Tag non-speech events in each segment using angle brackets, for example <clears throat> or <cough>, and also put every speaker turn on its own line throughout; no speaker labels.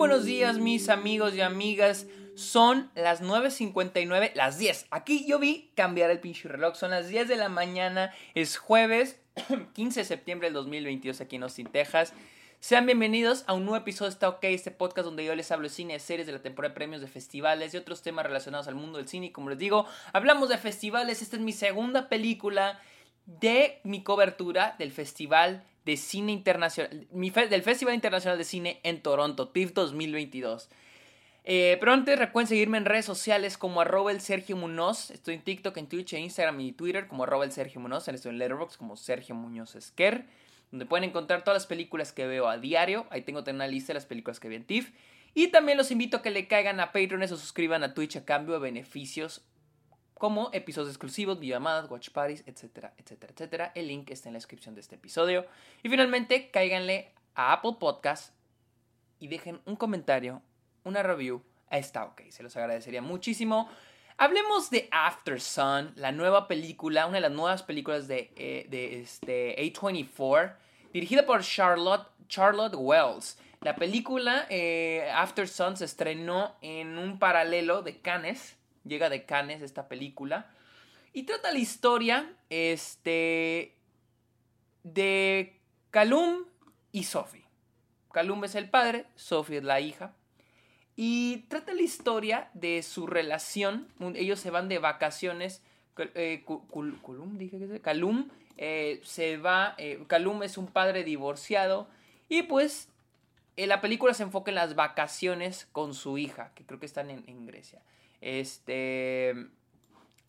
buenos días mis amigos y amigas. Son las 9.59, las 10. Aquí yo vi cambiar el pinche reloj. Son las 10 de la mañana. Es jueves <clears throat> 15 de septiembre del 2022 aquí en Austin, Texas. Sean bienvenidos a un nuevo episodio de Está OK, este podcast donde yo les hablo de cine, series de la temporada de premios, de festivales y otros temas relacionados al mundo del cine. Y como les digo, hablamos de festivales. Esta es mi segunda película de mi cobertura del Festival de Cine Internacional, del Festival Internacional de Cine en Toronto, TIFF 2022. Eh, pero antes recuerden seguirme en redes sociales como arroba el Sergio Munoz. Estoy en TikTok, en Twitch, en Instagram y Twitter como arroba el Sergio Munoz. Estoy en Letterboxd como Sergio Muñoz Esquer, donde pueden encontrar todas las películas que veo a diario. Ahí tengo una lista de las películas que vi en TIFF. Y también los invito a que le caigan a Patreon o suscriban a Twitch a cambio de beneficios como episodios exclusivos, videollamadas, watch parties, etcétera, etcétera, etcétera. El link está en la descripción de este episodio. Y finalmente, cáiganle a Apple Podcast y dejen un comentario, una review. Está ok, se los agradecería muchísimo. Hablemos de After Sun, la nueva película, una de las nuevas películas de, eh, de este, A24, dirigida por Charlotte, Charlotte Wells. La película eh, After Sun se estrenó en un paralelo de Cannes llega de Cannes esta película. Y trata la historia este, de Calum y Sophie. Calum es el padre, Sophie es la hija. Y trata la historia de su relación. Ellos se van de vacaciones. Eh, Calum, dije que Calum eh, se va. Eh, Calum es un padre divorciado. Y pues la película se enfoca en las vacaciones con su hija, que creo que están en Grecia. Este.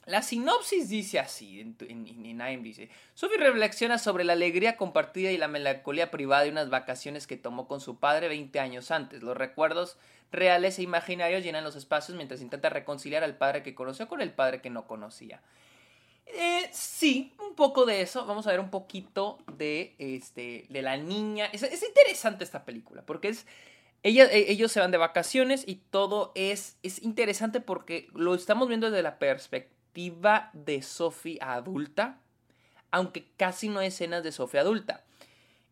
La sinopsis dice así, en, en, dice, Sophie reflexiona sobre la alegría compartida y la melancolía privada de unas vacaciones que tomó con su padre 20 años antes. Los recuerdos reales e imaginarios llenan los espacios mientras intenta reconciliar al padre que conoció con el padre que no conocía. Eh, sí, un poco de eso. Vamos a ver un poquito de, este, de la niña. Es, es interesante esta película porque es e, ellos se van de vacaciones y todo es, es interesante porque lo estamos viendo desde la perspectiva de Sophie adulta, aunque casi no hay escenas de Sophie adulta.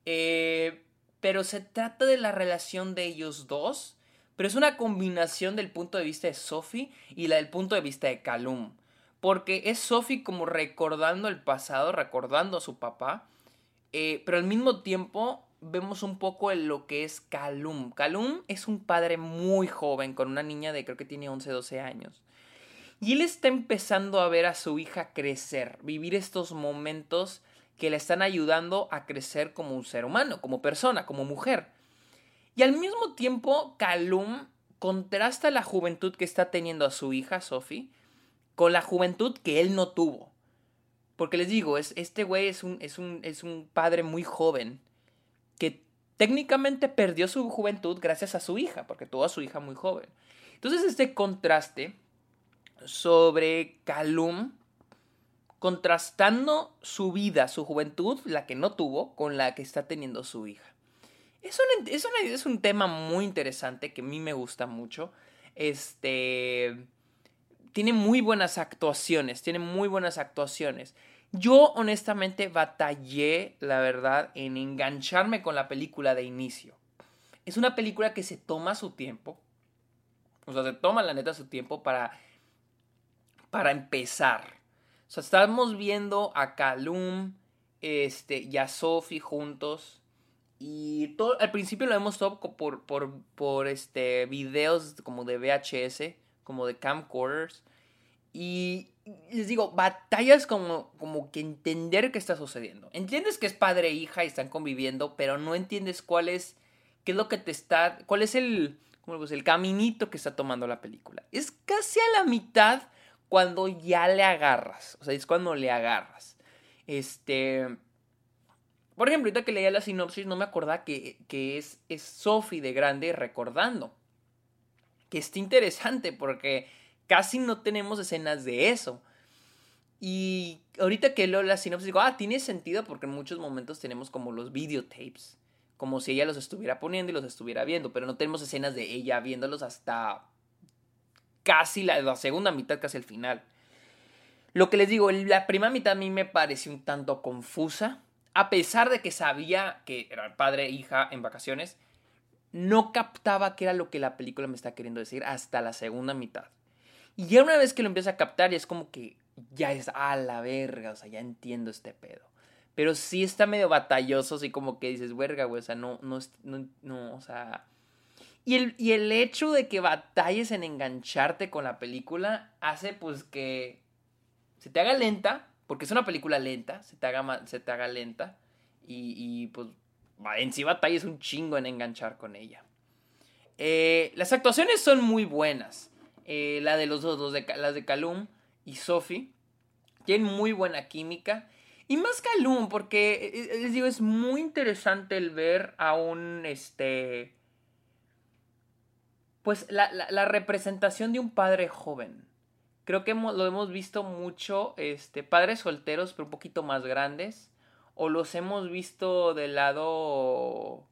Eh, pero se trata de la relación de ellos dos, pero es una combinación del punto de vista de Sophie y la del punto de vista de Calum. Porque es Sophie como recordando el pasado, recordando a su papá, eh, pero al mismo tiempo vemos un poco lo que es Calum. Calum es un padre muy joven, con una niña de creo que tiene 11, 12 años. Y él está empezando a ver a su hija crecer, vivir estos momentos que le están ayudando a crecer como un ser humano, como persona, como mujer. Y al mismo tiempo, Calum contrasta la juventud que está teniendo a su hija, Sophie, con la juventud que él no tuvo. Porque les digo, es, este güey es un, es, un, es un padre muy joven que técnicamente perdió su juventud gracias a su hija, porque tuvo a su hija muy joven. Entonces este contraste sobre Calum, contrastando su vida, su juventud, la que no tuvo, con la que está teniendo su hija. Es un, es, es un tema muy interesante que a mí me gusta mucho. Este tiene muy buenas actuaciones, tiene muy buenas actuaciones. Yo honestamente batallé, la verdad, en engancharme con la película de inicio. Es una película que se toma su tiempo. O sea, se toma la neta su tiempo para, para empezar. O sea, estamos viendo a Calum este, y a Sophie juntos. Y todo, al principio lo vemos todo por, por, por este, videos como de VHS, como de camcorders. Y les digo, batallas como, como que entender qué está sucediendo. Entiendes que es padre e hija y están conviviendo, pero no entiendes cuál es, qué es lo que te está, cuál es el, ¿cómo el caminito que está tomando la película. Es casi a la mitad cuando ya le agarras, o sea, es cuando le agarras. Este, por ejemplo, ahorita que leía la sinopsis no me acordaba que, que es, es Sophie de grande recordando. Que está interesante porque casi no tenemos escenas de eso. Y ahorita que leo la sinopsis digo, ah, tiene sentido porque en muchos momentos tenemos como los videotapes, como si ella los estuviera poniendo y los estuviera viendo, pero no tenemos escenas de ella viéndolos hasta casi la, la segunda mitad, casi el final. Lo que les digo, la primera mitad a mí me pareció un tanto confusa, a pesar de que sabía que era padre e hija en vacaciones, no captaba qué era lo que la película me está queriendo decir hasta la segunda mitad. Y ya una vez que lo empiezo a captar, ya es como que ya es a la verga, o sea, ya entiendo este pedo. Pero sí está medio batalloso, así como que dices, verga, güey, o sea, no, no, no, o sea... Y el, y el hecho de que batalles en engancharte con la película hace pues que se te haga lenta, porque es una película lenta, se te haga, se te haga lenta, y, pues en sí batalles un chingo en enganchar con ella. Eh, las actuaciones son muy buenas. Eh, la de los dos, de, las de Calum y Sophie, tienen muy buena química. Y más Calum, porque eh, les digo, es muy interesante el ver a un, este, pues la, la, representación de un padre joven. Creo que lo hemos visto mucho, este, padres solteros, pero un poquito más grandes. O los hemos visto del lado...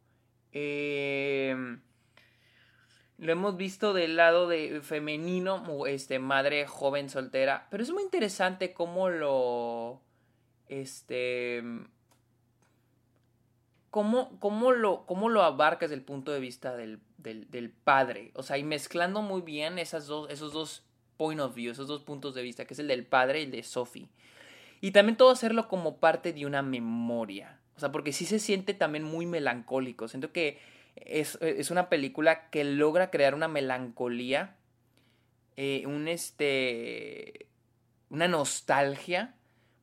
Eh, lo hemos visto del lado de femenino, este, madre joven soltera. Pero es muy interesante cómo lo. Este. Cómo, cómo, lo, cómo lo abarcas desde el punto de vista del, del, padre. O sea, y mezclando muy bien esas dos, esos dos point of view, esos dos puntos de vista, que es el del padre y el de Sophie. Y también todo hacerlo como parte de una memoria. O sea, porque sí se siente también muy melancólico. Siento que es, es una película que logra crear una melancolía, eh, un este, una nostalgia,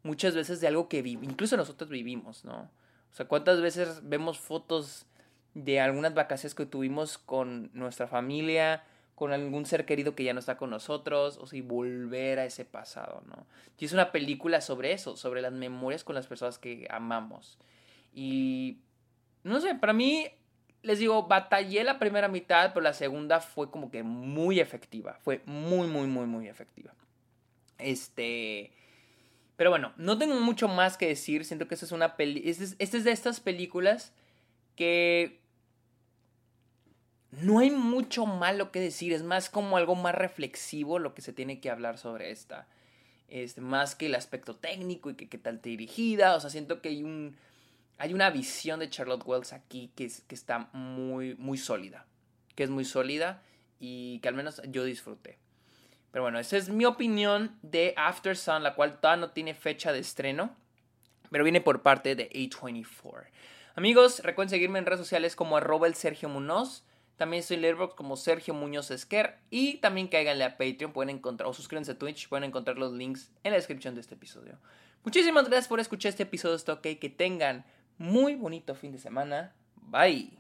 muchas veces de algo que vivimos, incluso nosotros vivimos, ¿no? O sea, ¿cuántas veces vemos fotos de algunas vacaciones que tuvimos con nuestra familia, con algún ser querido que ya no está con nosotros, o si volver a ese pasado, ¿no? Y es una película sobre eso, sobre las memorias con las personas que amamos. Y, no sé, para mí les digo, batallé la primera mitad, pero la segunda fue como que muy efectiva. Fue muy, muy, muy, muy efectiva. Este. Pero bueno, no tengo mucho más que decir. Siento que esta es una peli. Esta es, es de estas películas que. No hay mucho malo que decir. Es más como algo más reflexivo lo que se tiene que hablar sobre esta. Este, más que el aspecto técnico y que qué tal dirigida. O sea, siento que hay un hay una visión de Charlotte Wells aquí que, que está muy, muy sólida. Que es muy sólida y que al menos yo disfruté. Pero bueno, esa es mi opinión de After Sun, la cual todavía no tiene fecha de estreno, pero viene por parte de A24. Amigos, recuerden seguirme en redes sociales como arroba el Sergio Munoz. También estoy en como Sergio Muñoz Esquer. Y también cáiganle a Patreon, pueden encontrar, o suscríbanse a Twitch, pueden encontrar los links en la descripción de este episodio. Muchísimas gracias por escuchar este episodio, esto que tengan muy bonito fin de semana. Bye.